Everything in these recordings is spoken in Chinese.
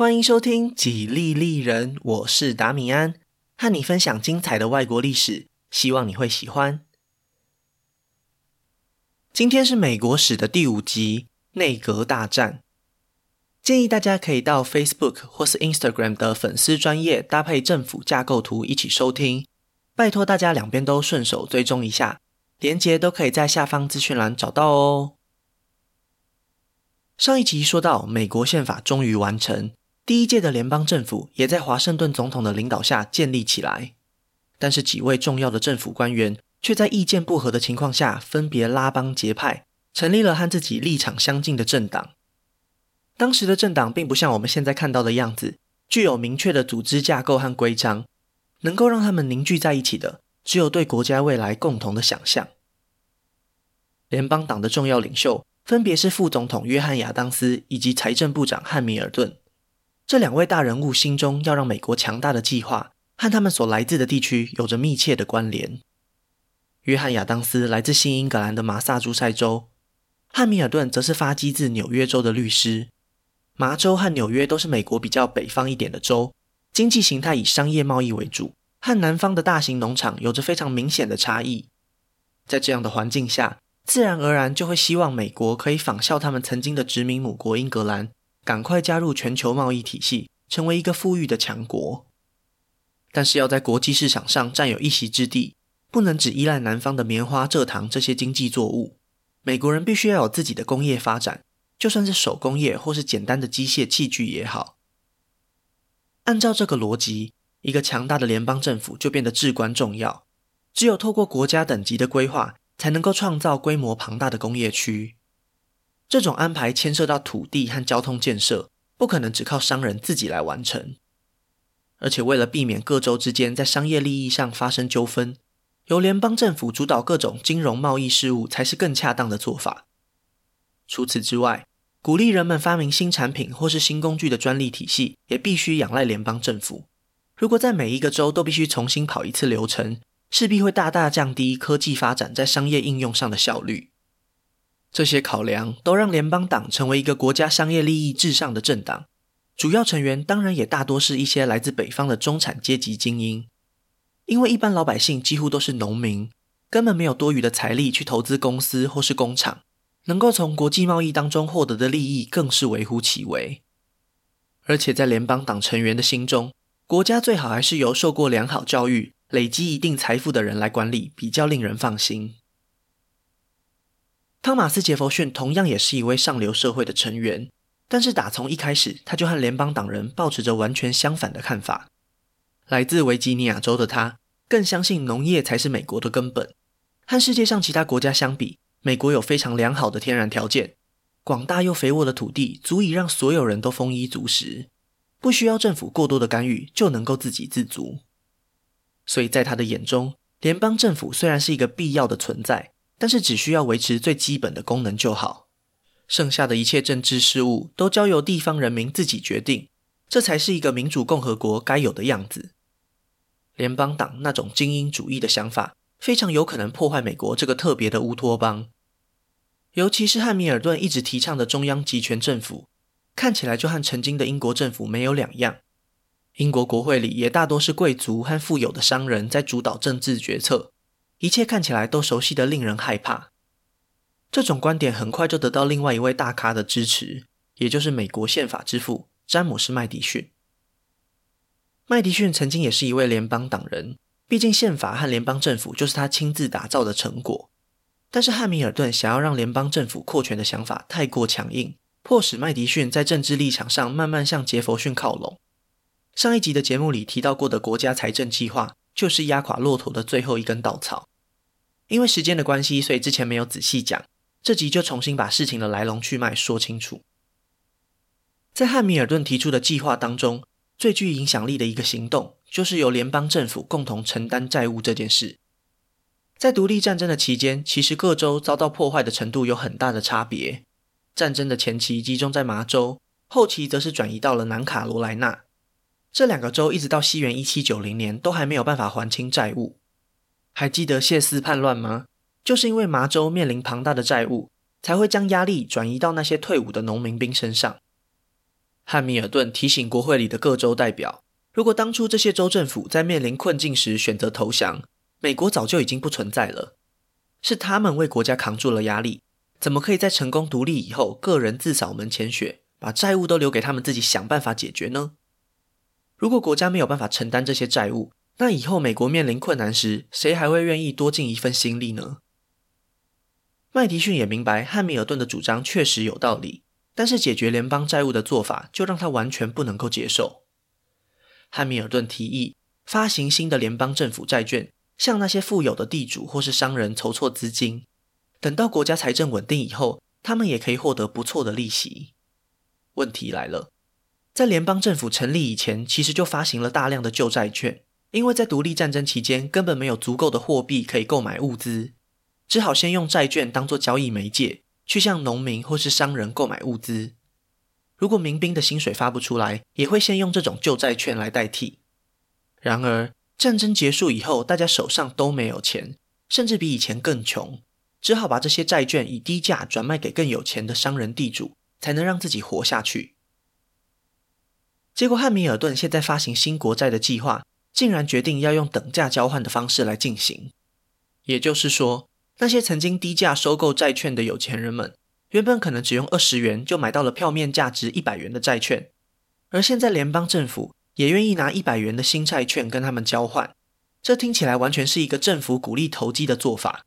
欢迎收听《几利利人》，我是达米安，和你分享精彩的外国历史，希望你会喜欢。今天是美国史的第五集——内阁大战。建议大家可以到 Facebook 或是 Instagram 的粉丝专页搭配政府架构图一起收听，拜托大家两边都顺手追踪一下，连结都可以在下方资讯栏找到哦。上一集说到，美国宪法终于完成。第一届的联邦政府也在华盛顿总统的领导下建立起来，但是几位重要的政府官员却在意见不合的情况下，分别拉帮结派，成立了和自己立场相近的政党。当时的政党并不像我们现在看到的样子，具有明确的组织架构和规章，能够让他们凝聚在一起的，只有对国家未来共同的想象。联邦党的重要领袖分别是副总统约翰亚当斯以及财政部长汉米尔顿。这两位大人物心中要让美国强大的计划，和他们所来自的地区有着密切的关联。约翰·亚当斯来自新英格兰的马萨诸塞州，汉密尔顿则是发迹自纽约州的律师。麻州和纽约都是美国比较北方一点的州，经济形态以商业贸易为主，和南方的大型农场有着非常明显的差异。在这样的环境下，自然而然就会希望美国可以仿效他们曾经的殖民母国英格兰。赶快加入全球贸易体系，成为一个富裕的强国。但是要在国际市场上占有一席之地，不能只依赖南方的棉花、蔗糖这些经济作物。美国人必须要有自己的工业发展，就算是手工业或是简单的机械器具也好。按照这个逻辑，一个强大的联邦政府就变得至关重要。只有透过国家等级的规划，才能够创造规模庞大的工业区。这种安排牵涉到土地和交通建设，不可能只靠商人自己来完成。而且为了避免各州之间在商业利益上发生纠纷，由联邦政府主导各种金融贸易事务才是更恰当的做法。除此之外，鼓励人们发明新产品或是新工具的专利体系，也必须仰赖联邦政府。如果在每一个州都必须重新跑一次流程，势必会大大降低科技发展在商业应用上的效率。这些考量都让联邦党成为一个国家商业利益至上的政党，主要成员当然也大多是一些来自北方的中产阶级精英。因为一般老百姓几乎都是农民，根本没有多余的财力去投资公司或是工厂，能够从国际贸易当中获得的利益更是微乎其微。而且在联邦党成员的心中，国家最好还是由受过良好教育、累积一定财富的人来管理，比较令人放心。汤马斯·杰佛逊同样也是一位上流社会的成员，但是打从一开始，他就和联邦党人抱持着完全相反的看法。来自维吉尼亚州的他，更相信农业才是美国的根本。和世界上其他国家相比，美国有非常良好的天然条件，广大又肥沃的土地足以让所有人都丰衣足食，不需要政府过多的干预就能够自给自足。所以在他的眼中，联邦政府虽然是一个必要的存在。但是只需要维持最基本的功能就好，剩下的一切政治事务都交由地方人民自己决定，这才是一个民主共和国该有的样子。联邦党那种精英主义的想法，非常有可能破坏美国这个特别的乌托邦。尤其是汉密尔顿一直提倡的中央集权政府，看起来就和曾经的英国政府没有两样。英国国会里也大多是贵族和富有的商人在主导政治决策。一切看起来都熟悉的令人害怕。这种观点很快就得到另外一位大咖的支持，也就是美国宪法之父詹姆斯·麦迪逊。麦迪逊曾经也是一位联邦党人，毕竟宪法和联邦政府就是他亲自打造的成果。但是汉密尔顿想要让联邦政府扩权的想法太过强硬，迫使麦迪逊在政治立场上慢慢向杰佛逊靠拢。上一集的节目里提到过的国家财政计划，就是压垮骆驼的最后一根稻草。因为时间的关系，所以之前没有仔细讲，这集就重新把事情的来龙去脉说清楚。在汉密尔顿提出的计划当中，最具影响力的一个行动，就是由联邦政府共同承担债务这件事。在独立战争的期间，其实各州遭到破坏的程度有很大的差别。战争的前期集中在麻州，后期则是转移到了南卡罗来纳。这两个州一直到西元一七九零年都还没有办法还清债务。还记得谢斯叛乱吗？就是因为麻州面临庞大的债务，才会将压力转移到那些退伍的农民兵身上。汉密尔顿提醒国会里的各州代表，如果当初这些州政府在面临困境时选择投降，美国早就已经不存在了。是他们为国家扛住了压力，怎么可以在成功独立以后，个人自扫门前雪，把债务都留给他们自己想办法解决呢？如果国家没有办法承担这些债务，那以后美国面临困难时，谁还会愿意多尽一份心力呢？麦迪逊也明白汉密尔顿的主张确实有道理，但是解决联邦债务的做法就让他完全不能够接受。汉密尔顿提议发行新的联邦政府债券。向那些富有的地主或是商人筹措资金，等到国家财政稳定以后，他们也可以获得不错的利息。问题来了，在联邦政府成立以前，其实就发行了大量的旧债券，因为在独立战争期间根本没有足够的货币可以购买物资，只好先用债券当作交易媒介，去向农民或是商人购买物资。如果民兵的薪水发不出来，也会先用这种旧债券来代替。然而，战争结束以后，大家手上都没有钱，甚至比以前更穷，只好把这些债券以低价转卖给更有钱的商人地主，才能让自己活下去。结果，汉密尔顿现在发行新国债的计划，竟然决定要用等价交换的方式来进行。也就是说，那些曾经低价收购债券的有钱人们，原本可能只用二十元就买到了票面价值一百元的债券，而现在联邦政府，也愿意拿一百元的新债券跟他们交换，这听起来完全是一个政府鼓励投机的做法。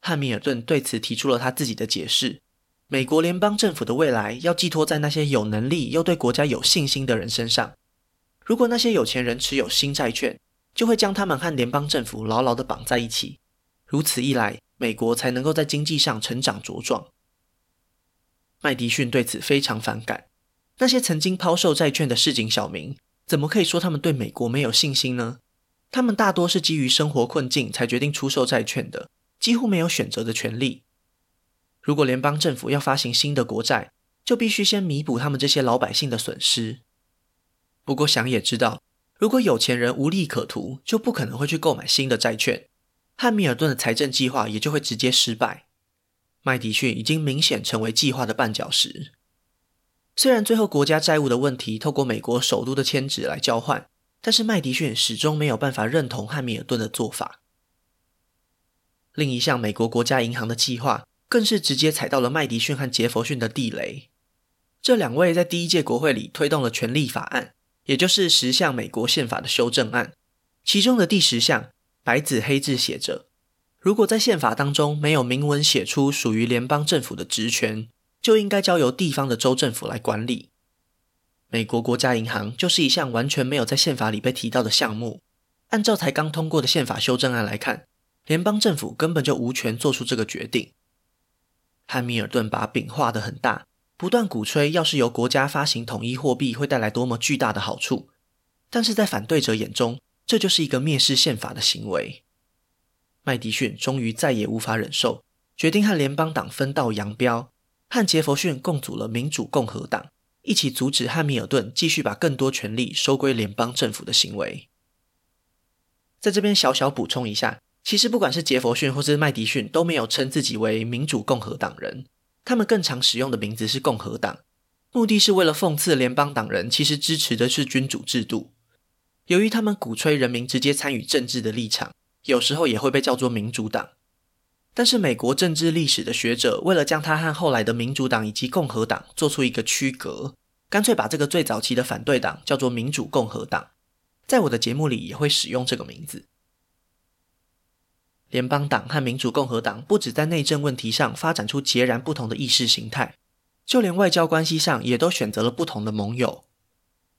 汉密尔顿对此提出了他自己的解释：美国联邦政府的未来要寄托在那些有能力又对国家有信心的人身上。如果那些有钱人持有新债券，就会将他们和联邦政府牢牢地绑在一起。如此一来，美国才能够在经济上成长茁壮。麦迪逊对此非常反感。那些曾经抛售债券的市井小民，怎么可以说他们对美国没有信心呢？他们大多是基于生活困境才决定出售债券的，几乎没有选择的权利。如果联邦政府要发行新的国债，就必须先弥补他们这些老百姓的损失。不过想也知道，如果有钱人无利可图，就不可能会去购买新的债券，汉密尔顿的财政计划也就会直接失败。麦迪逊已经明显成为计划的绊脚石。虽然最后国家债务的问题透过美国首都的签纸来交换，但是麦迪逊始终没有办法认同汉密尔顿的做法。另一项美国国家银行的计划更是直接踩到了麦迪逊和杰佛逊的地雷。这两位在第一届国会里推动了权力法案，也就是十项美国宪法的修正案。其中的第十项白纸黑字写着：如果在宪法当中没有明文写出属于联邦政府的职权，就应该交由地方的州政府来管理。美国国家银行就是一项完全没有在宪法里被提到的项目。按照才刚通过的宪法修正案来看，联邦政府根本就无权做出这个决定。汉密尔顿把饼画得很大，不断鼓吹，要是由国家发行统一货币会带来多么巨大的好处。但是在反对者眼中，这就是一个蔑视宪法的行为。麦迪逊终于再也无法忍受，决定和联邦党分道扬镳。和杰佛逊共组了民主共和党，一起阻止汉密尔顿继续把更多权力收归联邦政府的行为。在这边小小补充一下，其实不管是杰佛逊或是麦迪逊，都没有称自己为民主共和党人，他们更常使用的名字是共和党，目的是为了讽刺联邦党人其实支持的是君主制度。由于他们鼓吹人民直接参与政治的立场，有时候也会被叫做民主党。但是，美国政治历史的学者为了将它和后来的民主党以及共和党做出一个区隔，干脆把这个最早期的反对党叫做民主共和党。在我的节目里也会使用这个名字。联邦党和民主共和党不止在内政问题上发展出截然不同的意识形态，就连外交关系上也都选择了不同的盟友。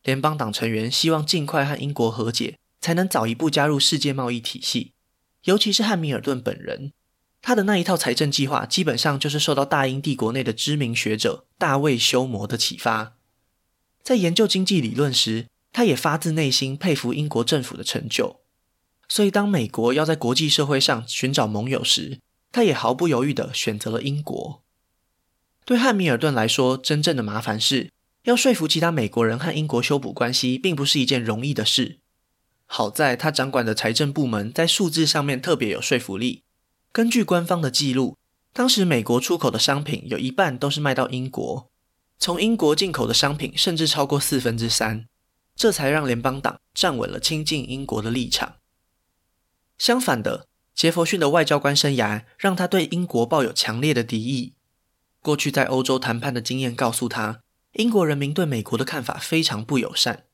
联邦党成员希望尽快和英国和解，才能早一步加入世界贸易体系，尤其是汉密尔顿本人。他的那一套财政计划，基本上就是受到大英帝国内的知名学者大卫休谟的启发。在研究经济理论时，他也发自内心佩服英国政府的成就。所以，当美国要在国际社会上寻找盟友时，他也毫不犹豫地选择了英国。对汉密尔顿来说，真正的麻烦是要说服其他美国人和英国修补关系，并不是一件容易的事。好在他掌管的财政部门在数字上面特别有说服力。根据官方的记录，当时美国出口的商品有一半都是卖到英国，从英国进口的商品甚至超过四分之三，这才让联邦党站稳了亲近英国的立场。相反的，杰佛逊的外交官生涯让他对英国抱有强烈的敌意。过去在欧洲谈判的经验告诉他，英国人民对美国的看法非常不友善。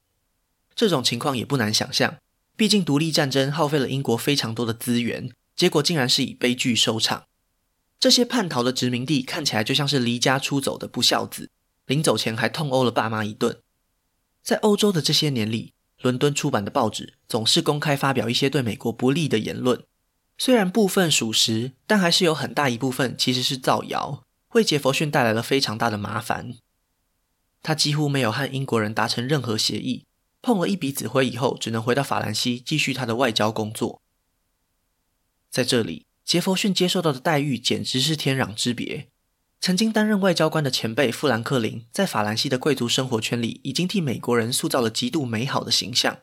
这种情况也不难想象，毕竟独立战争耗费了英国非常多的资源，结果竟然是以悲剧收场。这些叛逃的殖民地看起来就像是离家出走的不孝子，临走前还痛殴了爸妈一顿。在欧洲的这些年里，伦敦出版的报纸总是公开发表一些对美国不利的言论，虽然部分属实，但还是有很大一部分其实是造谣，为杰佛逊带来了非常大的麻烦。他几乎没有和英国人达成任何协议，碰了一鼻子灰以后，只能回到法兰西继续他的外交工作。在这里，杰佛逊接受到的待遇简直是天壤之别。曾经担任外交官的前辈富兰克林，在法兰西的贵族生活圈里，已经替美国人塑造了极度美好的形象。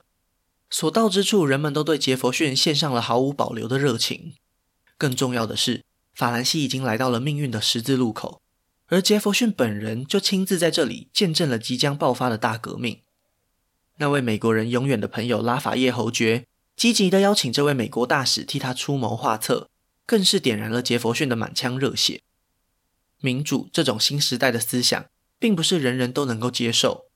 所到之处，人们都对杰佛逊献上了毫无保留的热情。更重要的是，法兰西已经来到了命运的十字路口，而杰佛逊本人就亲自在这里见证了即将爆发的大革命。那位美国人永远的朋友拉法叶侯爵，积极地邀请这位美国大使替他出谋划策，更是点燃了杰佛逊的满腔热血。民主这种新时代的思想，并不是人人都能够接受。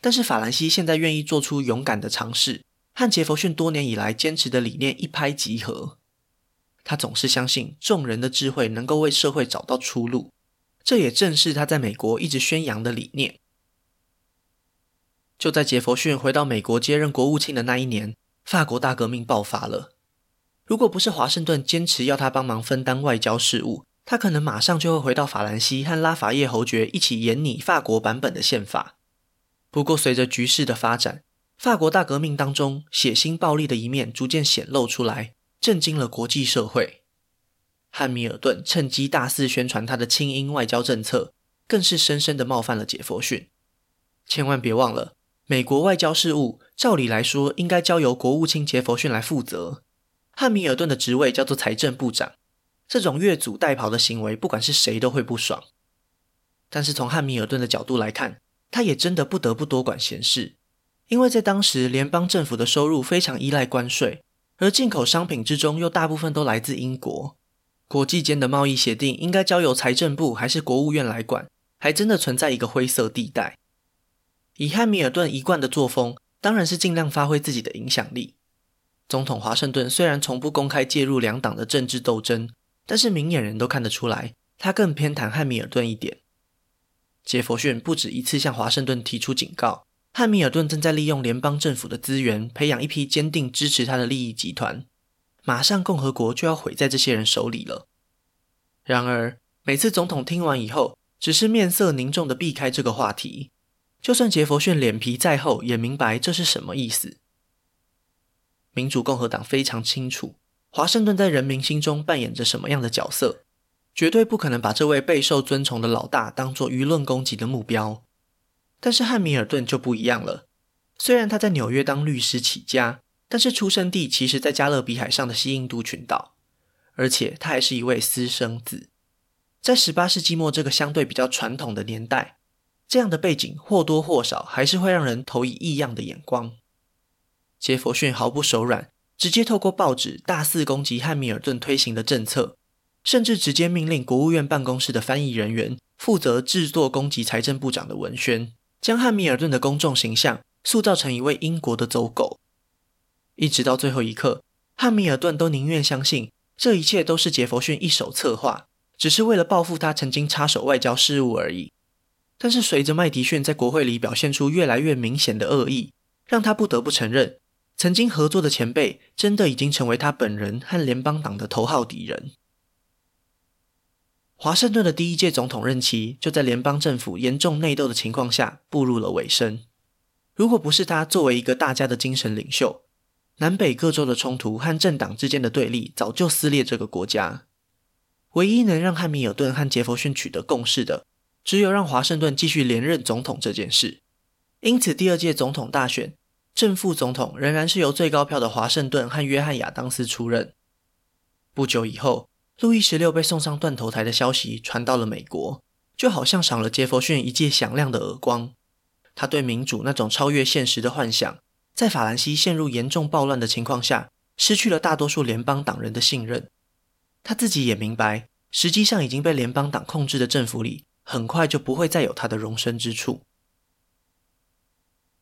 但是法兰西现在愿意做出勇敢的尝试，和杰佛逊多年以来坚持的理念一拍即合。他总是相信众人的智慧能够为社会找到出路，这也正是他在美国一直宣扬的理念。就在杰佛逊回到美国接任国务卿的那一年，法国大革命爆发了。如果不是华盛顿坚持要他帮忙分担外交事务，他可能马上就会回到法兰西和拉法叶侯爵一起研拟法国版本的宪法。不过，随着局势的发展，法国大革命当中血腥暴力的一面逐渐显露出来，震惊了国际社会。汉密尔顿趁机大肆宣传他的亲英外交政策，更是深深的冒犯了杰佛逊。千万别忘了，美国外交事务照理来说应该交由国务卿杰佛逊来负责，汉密尔顿的职位叫做财政部长。这种越俎代庖的行为，不管是谁都会不爽。但是从汉密尔顿的角度来看，他也真的不得不多管闲事，因为在当时联邦政府的收入非常依赖关税，而进口商品之中又大部分都来自英国，国际间的贸易协定应该交由财政部还是国务院来管，还真的存在一个灰色地带。以汉密尔顿一贯的作风，当然是尽量发挥自己的影响力。总统华盛顿虽然从不公开介入两党的政治斗争。但是明眼人都看得出来，他更偏袒汉密尔顿一点。杰佛逊不止一次向华盛顿提出警告，汉密尔顿正在利用联邦政府的资源，培养一批坚定支持他的利益集团。马上共和国就要毁在这些人手里了。然而，每次总统听完以后，只是面色凝重地避开这个话题。就算杰佛逊脸皮再厚，也明白这是什么意思。民主共和党非常清楚。华盛顿在人民心中扮演着什么样的角色？绝对不可能把这位备受尊崇的老大当作舆论攻击的目标。但是汉米尔顿就不一样了。虽然他在纽约当律师起家，但是出生地其实在加勒比海上的西印度群岛，而且他还是一位私生子。在十八世纪末这个相对比较传统的年代，这样的背景或多或少还是会让人投以异样的眼光。杰佛逊毫不手软。直接透过报纸大肆攻击汉密尔顿推行的政策，甚至直接命令国务院办公室的翻译人员负责制作攻击财政部长的文宣，将汉密尔顿的公众形象塑造成一位英国的走狗。一直到最后一刻，汉密尔顿都宁愿相信这一切都是杰佛逊一手策划，只是为了报复他曾经插手外交事务而已。但是随着麦迪逊在国会里表现出越来越明显的恶意，让他不得不承认。曾经合作的前辈，真的已经成为他本人和联邦党的头号敌人。华盛顿的第一届总统任期就在联邦政府严重内斗的情况下步入了尾声。如果不是他作为一个大家的精神领袖，南北各州的冲突和政党之间的对立早就撕裂这个国家。唯一能让汉密尔顿和杰佛逊取得共识的，只有让华盛顿继续连任总统这件事。因此，第二届总统大选。正副总统仍然是由最高票的华盛顿和约翰亚当斯出任。不久以后，路易十六被送上断头台的消息传到了美国，就好像赏了杰佛逊一记响亮的耳光。他对民主那种超越现实的幻想，在法兰西陷入严重暴乱的情况下，失去了大多数联邦党人的信任。他自己也明白，实际上已经被联邦党控制的政府里，很快就不会再有他的容身之处。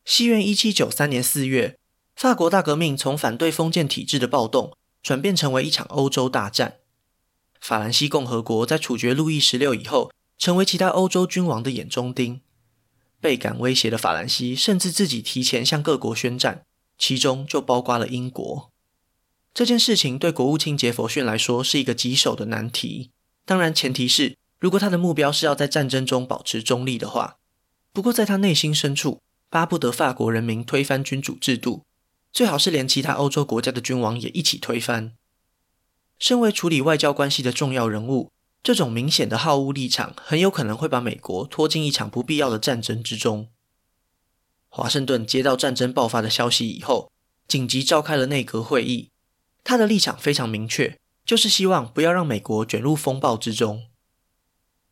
西元一七九三年四月，法国大革命从反对封建体制的暴动，转变成为一场欧洲大战。法兰西共和国在处决路易十六以后，成为其他欧洲君王的眼中钉。倍感威胁的法兰西，甚至自己提前向各国宣战，其中就包括了英国。这件事情对国务卿杰佛逊来说是一个棘手的难题。当然，前提是如果他的目标是要在战争中保持中立的话。不过，在他内心深处，巴不得法国人民推翻君主制度，最好是连其他欧洲国家的君王也一起推翻。身为处理外交关系的重要人物。这种明显的好恶立场，很有可能会把美国拖进一场不必要的战争之中。华盛顿接到战争爆发的消息以后，紧急召开了内阁会议。他的立场非常明确，就是希望不要让美国卷入风暴之中。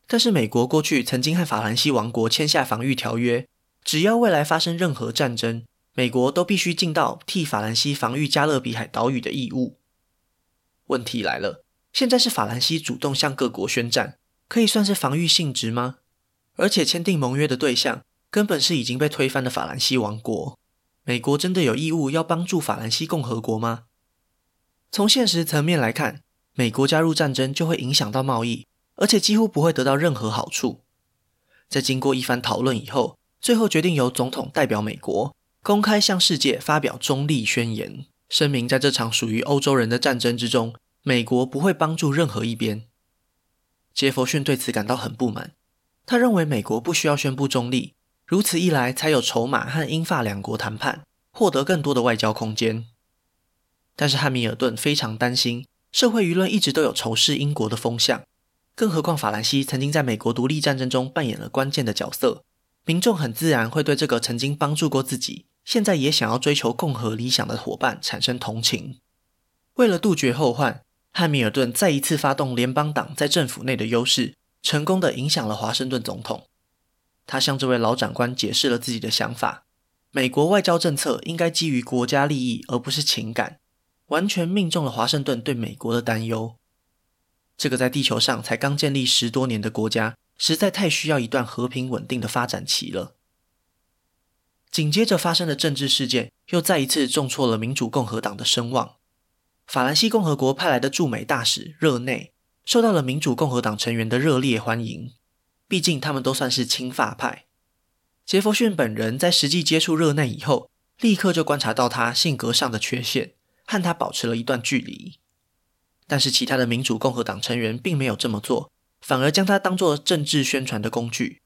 但是，美国过去曾经和法兰西王国签下防御条约，只要未来发生任何战争，美国都必须尽到替法兰西防御加勒比海岛屿的义务。问题来了。现在是法兰西主动向各国宣战，可以算是防御性质吗？而且签订盟约的对象根本是已经被推翻的法兰西王国，美国真的有义务要帮助法兰西共和国吗？从现实层面来看，美国加入战争就会影响到贸易，而且几乎不会得到任何好处。在经过一番讨论以后，最后决定由总统代表美国，公开向世界发表中立宣言，声明在这场属于欧洲人的战争之中。美国不会帮助任何一边。杰佛逊对此感到很不满，他认为美国不需要宣布中立，如此一来才有筹码和英法两国谈判，获得更多的外交空间。但是汉密尔顿非常担心，社会舆论一直都有仇视英国的风向，更何况法兰西曾经在美国独立战争中扮演了关键的角色，民众很自然会对这个曾经帮助过自己，现在也想要追求共和理想的伙伴产生同情。为了杜绝后患，汉密尔顿再一次发动联邦党在政府内的优势，成功地影响了华盛顿总统。他向这位老长官解释了自己的想法：美国外交政策应该基于国家利益，而不是情感，完全命中了华盛顿对美国的担忧。这个在地球上才刚建立十多年的国家，实在太需要一段和平稳定的发展期了。紧接着发生的政治事件，又再一次重挫了民主共和党的声望。法兰西共和国派来的驻美大使热内受到了民主共和党成员的热烈欢迎，毕竟他们都算是亲法派。杰佛逊本人在实际接触热内以后，立刻就观察到他性格上的缺陷，和他保持了一段距离。但是其他的民主共和党成员并没有这么做，反而将他当作政治宣传的工具。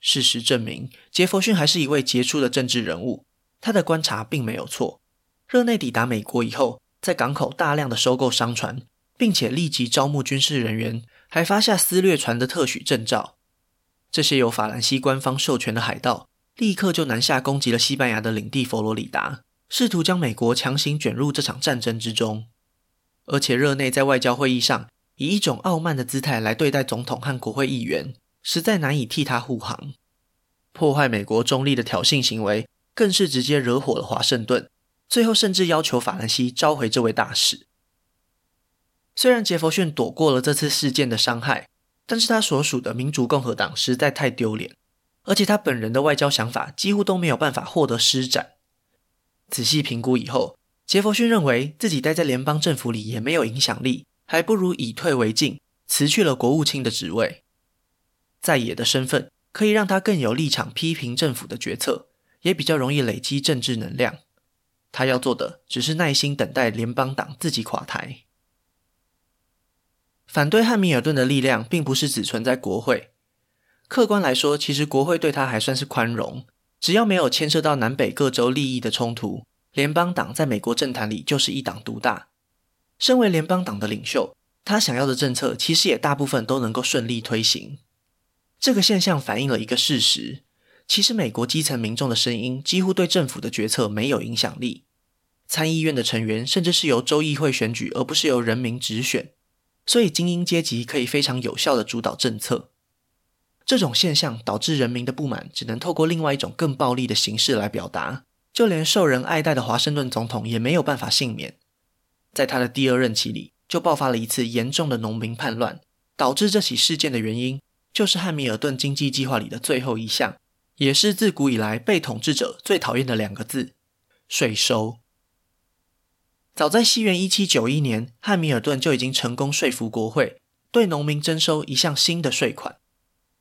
事实证明，杰佛逊还是一位杰出的政治人物，他的观察并没有错。热内抵达美国以后，在港口大量的收购商船，并且立即招募军事人员，还发下私掠船的特许证照。这些由法兰西官方授权的海盗，立刻就南下攻击了西班牙的领地佛罗里达，试图将美国强行卷入这场战争之中。而且热内在外交会议上，以一种傲慢的姿态来对待总统和国会议员，实在难以替他护航。破坏美国中立的挑衅行为，更是直接惹火了华盛顿。最后，甚至要求法兰西召回这位大使。虽然杰佛逊躲过了这次事件的伤害，但是他所属的民主共和党实在太丢脸，而且他本人的外交想法几乎都没有办法获得施展。仔细评估以后，杰佛逊认为自己待在联邦政府里也没有影响力，还不如以退为进，辞去了国务卿的职位。在野的身份可以让他更有立场批评政府的决策，也比较容易累积政治能量。他要做的只是耐心等待联邦党自己垮台。反对汉密尔顿的力量并不是只存在国会。客观来说，其实国会对他还算是宽容，只要没有牵涉到南北各州利益的冲突，联邦党在美国政坛里就是一党独大。身为联邦党的领袖，他想要的政策其实也大部分都能够顺利推行。这个现象反映了一个事实。其实，美国基层民众的声音几乎对政府的决策没有影响力。参议院的成员甚至是由州议会选举，而不是由人民直选，所以精英阶级可以非常有效地主导政策。这种现象导致人民的不满只能透过另外一种更暴力的形式来表达，就连受人爱戴的华盛顿总统也没有办法幸免。在他的第二任期里，就爆发了一次严重的农民叛乱，导致这起事件的原因就是汉密尔顿经济计划里的最后一项，也是自古以来被统治者最讨厌的两个字——税收。早在西元一七九一年，汉密尔顿就已经成功说服国会，对农民征收一项新的税款。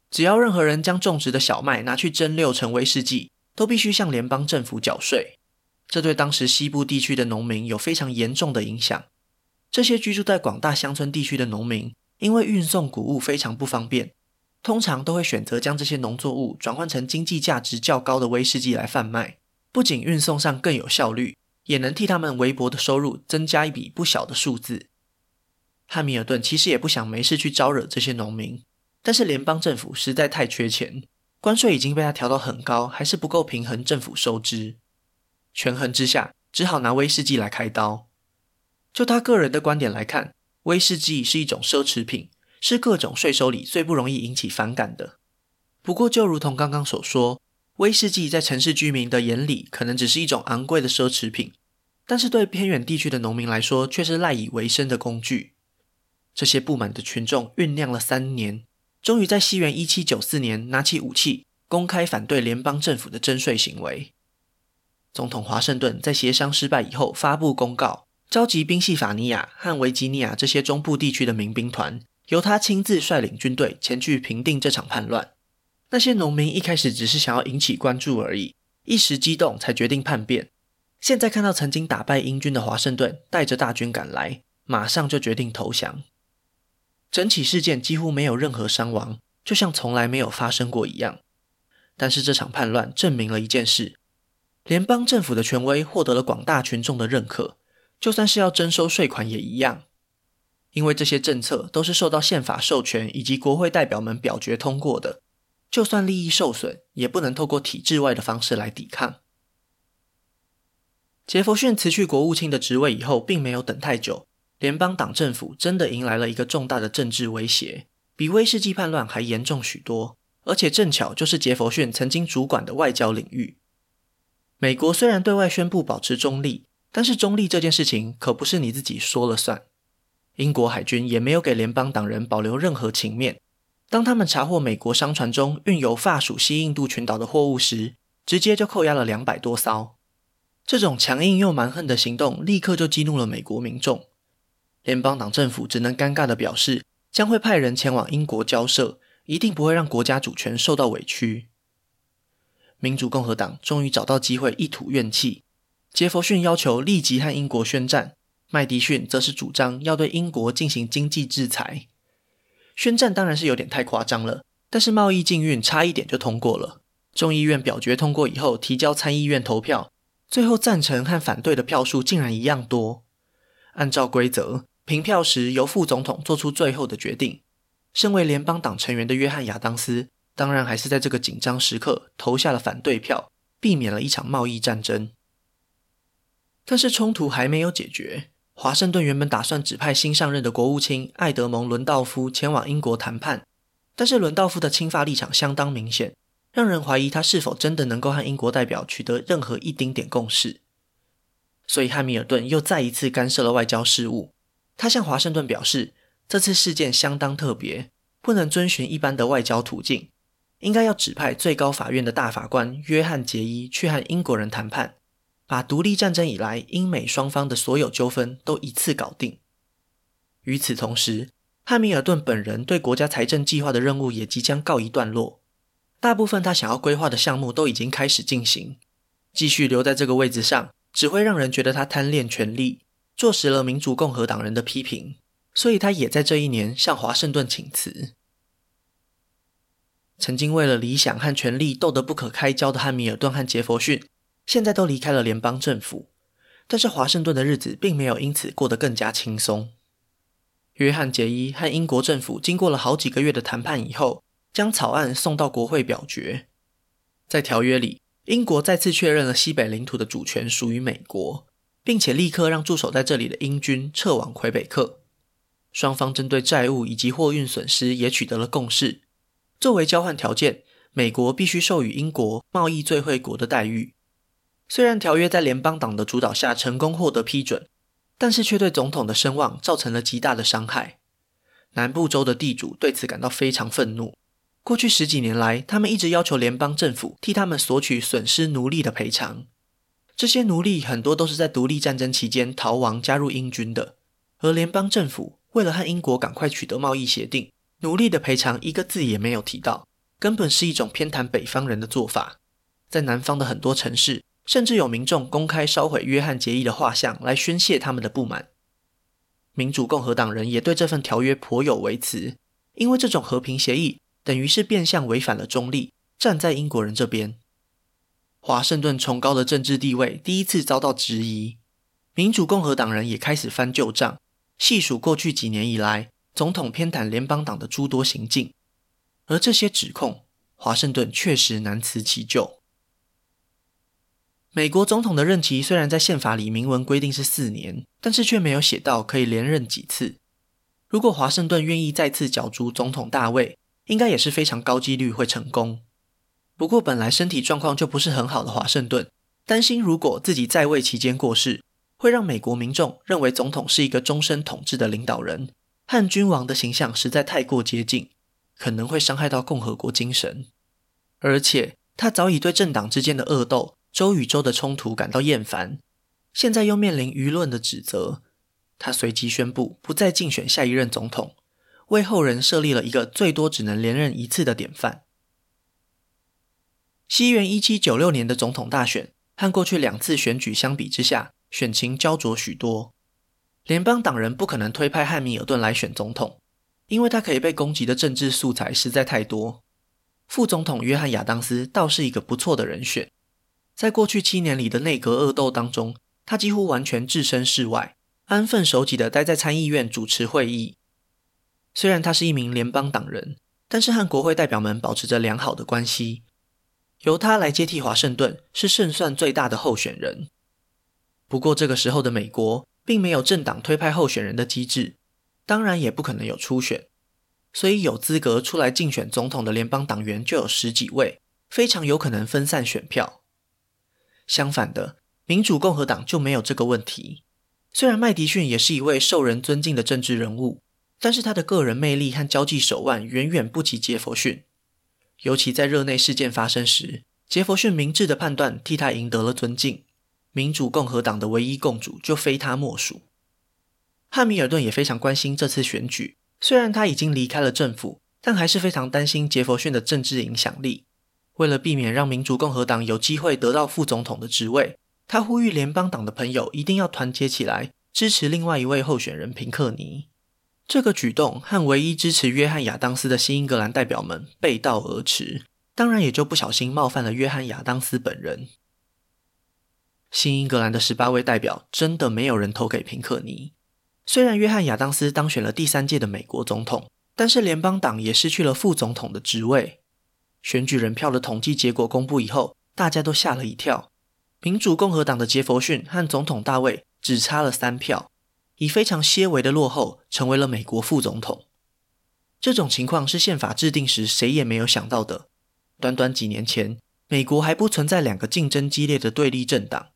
只要任何人将种植的小麦拿去蒸馏成威士忌，都必须向联邦政府缴税。这对当时西部地区的农民有非常严重的影响。这些居住在广大乡村地区的农民，因为运送谷物非常不方便，通常都会选择将这些农作物转换成经济价值较高的威士忌来贩卖。不仅运送上更有效率，也能替他们微薄的收入增加一笔不小的数字。汉密尔顿其实也不想没事去招惹这些农民。但是联邦政府实在太缺钱，关税已经被他调到很高，还是不够平衡政府收支。权衡之下，只好拿威士忌来开刀。就他个人的观点来看，威士忌是一种奢侈品，是各种税收里最不容易引起反感的。不过，就如同刚刚所说，威士忌在城市居民的眼里可能只是一种昂贵的奢侈品，但是对偏远地区的农民来说，却是赖以为生的工具。这些不满的群众酝酿了三年。终于在西元一七九四年拿起武器，公开反对联邦政府的征税行为。总统华盛顿在协商失败以后，发布公告，召集宾夕法尼亚和维吉尼亚这些中部地区的民兵团，由他亲自率领军队前去平定这场叛乱。那些农民一开始只是想要引起关注而已，一时激动才决定叛变。现在看到曾经打败英军的华盛顿带着大军赶来，马上就决定投降。整起事件几乎没有任何伤亡，就像从来没有发生过一样。但是这场叛乱证明了一件事：联邦政府的权威获得了广大群众的认可，就算是要征收税款也一样。因为这些政策都是受到宪法授权以及国会代表们表决通过的，就算利益受损，也不能透过体制外的方式来抵抗。杰佛逊辞去国务卿的职位以后，并没有等太久。联邦党政府真的迎来了一个重大的政治威胁，比威士忌叛乱还严重许多，而且正巧就是杰佛逊曾经主管的外交领域。美国虽然对外宣布保持中立，但是中立这件事情可不是你自己说了算。英国海军也没有给联邦党人保留任何情面，当他们查获美国商船中运有法属西印度群岛的货物时，直接就扣押了两百多艘。这种强硬又蛮横的行动，立刻就激怒了美国民众。联邦党政府只能尴尬地表示，将会派人前往英国交涉，一定不会让国家主权受到委屈。民主共和党终于找到机会一吐怨气，杰佛逊要求立即和英国宣战，麦迪逊则是主张要对英国进行经济制裁。宣战当然是有点太夸张了，但是贸易禁运差一点就通过了。众议院表决通过以后，提交参议院投票，最后赞成和反对的票数竟然一样多。按照规则。平票时由副总统做出最后的决定。身为联邦党成员的约翰·亚当斯，当然还是在这个紧张时刻投下了反对票，避免了一场贸易战争。但是冲突还没有解决。华盛顿原本打算指派新上任的国务卿艾德蒙·伦道夫前往英国谈判，但是伦道夫的亲法立场相当明显，让人怀疑他是否真的能够和英国代表取得任何一丁点共识。所以汉密尔顿又再一次干涉了外交事务。他向华盛顿表示，这次事件相当特别，不能遵循一般的外交途径，应该要指派最高法院的大法官约翰·杰伊去和英国人谈判，把独立战争以来英美双方的所有纠纷都一次搞定。与此同时，汉密尔顿本人对国家财政计划的任务也即将告一段落，大部分他想要规划的项目都已经开始进行，继续留在这个位置上，只会让人觉得他贪恋权力。坐实了民主共和党人的批评，所以他也在这一年向华盛顿请辞。曾经为了理想和权力斗得不可开交的汉密尔顿和杰佛逊，现在都离开了联邦政府，但是华盛顿的日子并没有因此过得更加轻松。约翰·杰伊和英国政府经过了好几个月的谈判以后，将草案送到国会表决。在条约里，英国再次确认了西北领土的主权属于美国。并且立刻让驻守在这里的英军撤往魁北克，双方针对债务以及货运损失也取得了共识。作为交换条件，美国必须授予英国贸易最惠国的待遇。虽然条约在联邦党的主导下成功获得批准，但是却对总统的声望造成了极大的伤害。南部州的地主对此感到非常愤怒。过去十几年来，他们一直要求联邦政府替他们索取损失奴隶的赔偿。这些奴隶很多都是在独立战争期间逃亡加入英军的，而联邦政府为了和英国赶快取得贸易协定，奴隶的赔偿一个字也没有提到，根本是一种偏袒北方人的做法。在南方的很多城市，甚至有民众公开烧毁约翰杰伊的画像来宣泄他们的不满。民主共和党人也对这份条约颇有微词，因为这种和平协议等于是变相违反了中立，站在英国人这边。华盛顿崇高的政治地位第一次遭到质疑，民主共和党人也开始翻旧账，细数过去几年以来总统偏袒联邦党的诸多行径，而这些指控，华盛顿确实难辞其咎。美国总统的任期虽然在宪法里明文规定是四年，但是却没有写到可以连任几次。如果华盛顿愿意再次角逐总统大位，应该也是非常高几率会成功。不过本来身体状况就不是很好的华盛顿，担心如果自己在位期间过世，会让美国民众认为总统是一个终身统治的领导人，和君王的形象实在太过接近，可能会伤害到共和国精神。而且他早已对政党之间的恶斗。州与州的冲突感到厌烦，现在又面临舆论的指责，他随即宣布不再竞选下一任总统，为后人设立了一个最多只能连任一次的典范。西元一七九六年的总统大选和过去两次选举相比之下，选情焦灼许多。联邦党人不可能推派汉密尔顿来选总统，因为他可以被攻击的政治素材实在太多。副总统约翰亚当斯倒是一个不错的人选。在过去七年里的内阁恶斗当中，他几乎完全置身事外，安分守己地待在参议院主持会议。虽然他是一名联邦党人，但是和国会代表们保持着良好的关系。由他来接替华盛顿是胜算最大的候选人。不过这个时候的美国并没有政党推派候选人的机制，当然也不可能有初选，所以有资格出来竞选总统的联邦党员就有十几位，非常有可能分散选票。相反的，民主共和党就没有这个问题。虽然麦迪逊也是一位受人尊敬的政治人物，但是他的个人魅力和交际手腕远远不及杰佛逊。尤其在热内事件发生时，杰佛逊明智的判断替他赢得了尊敬。民主共和党的唯一共主就非他莫属。汉密尔顿也非常关心这次选举，虽然他已经离开了政府，但还是非常担心杰佛逊的政治影响力。为了避免让民主共和党有机会得到副总统的职位，他呼吁联邦党的朋友一定要团结起来，支持另外一位候选人平克尼。这个举动和唯一支持约翰亚当斯的新英格兰代表们背道而驰，当然也就不小心冒犯了约翰亚当斯本人。新英格兰的十八位代表真的没有人投给平克尼。虽然约翰亚当斯当选了第三届的美国总统，但是联邦党也失去了副总统的职位。选举人票的统计结果公布以后，大家都吓了一跳。民主共和党的杰佛逊和总统大卫只差了三票，以非常些微的落后，成为了美国副总统。这种情况是宪法制定时谁也没有想到的。短短几年前，美国还不存在两个竞争激烈的对立政党，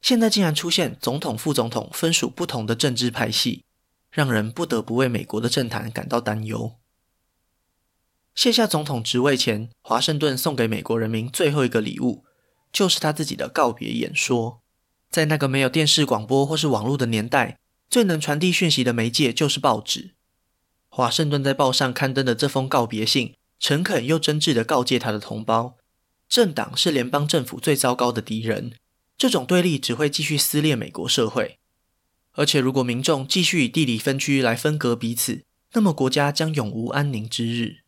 现在竟然出现总统、副总统分属不同的政治派系，让人不得不为美国的政坛感到担忧。卸下总统职位前，华盛顿送给美国人民最后一个礼物，就是他自己的告别演说。在那个没有电视广播或是网络的年代，最能传递讯息的媒介就是报纸。华盛顿在报上刊登的这封告别信，诚恳又真挚地告诫他的同胞：政党是联邦政府最糟糕的敌人，这种对立只会继续撕裂美国社会。而且，如果民众继续以地理分区来分隔彼此，那么国家将永无安宁之日。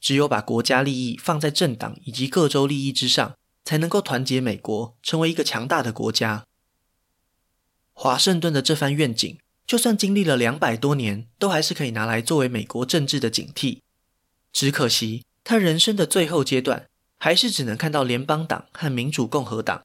只有把国家利益放在政党以及各州利益之上，才能够团结美国，成为一个强大的国家。华盛顿的这番愿景，就算经历了两百多年，都还是可以拿来作为美国政治的警惕。只可惜，他人生的最后阶段，还是只能看到联邦党和民主共和党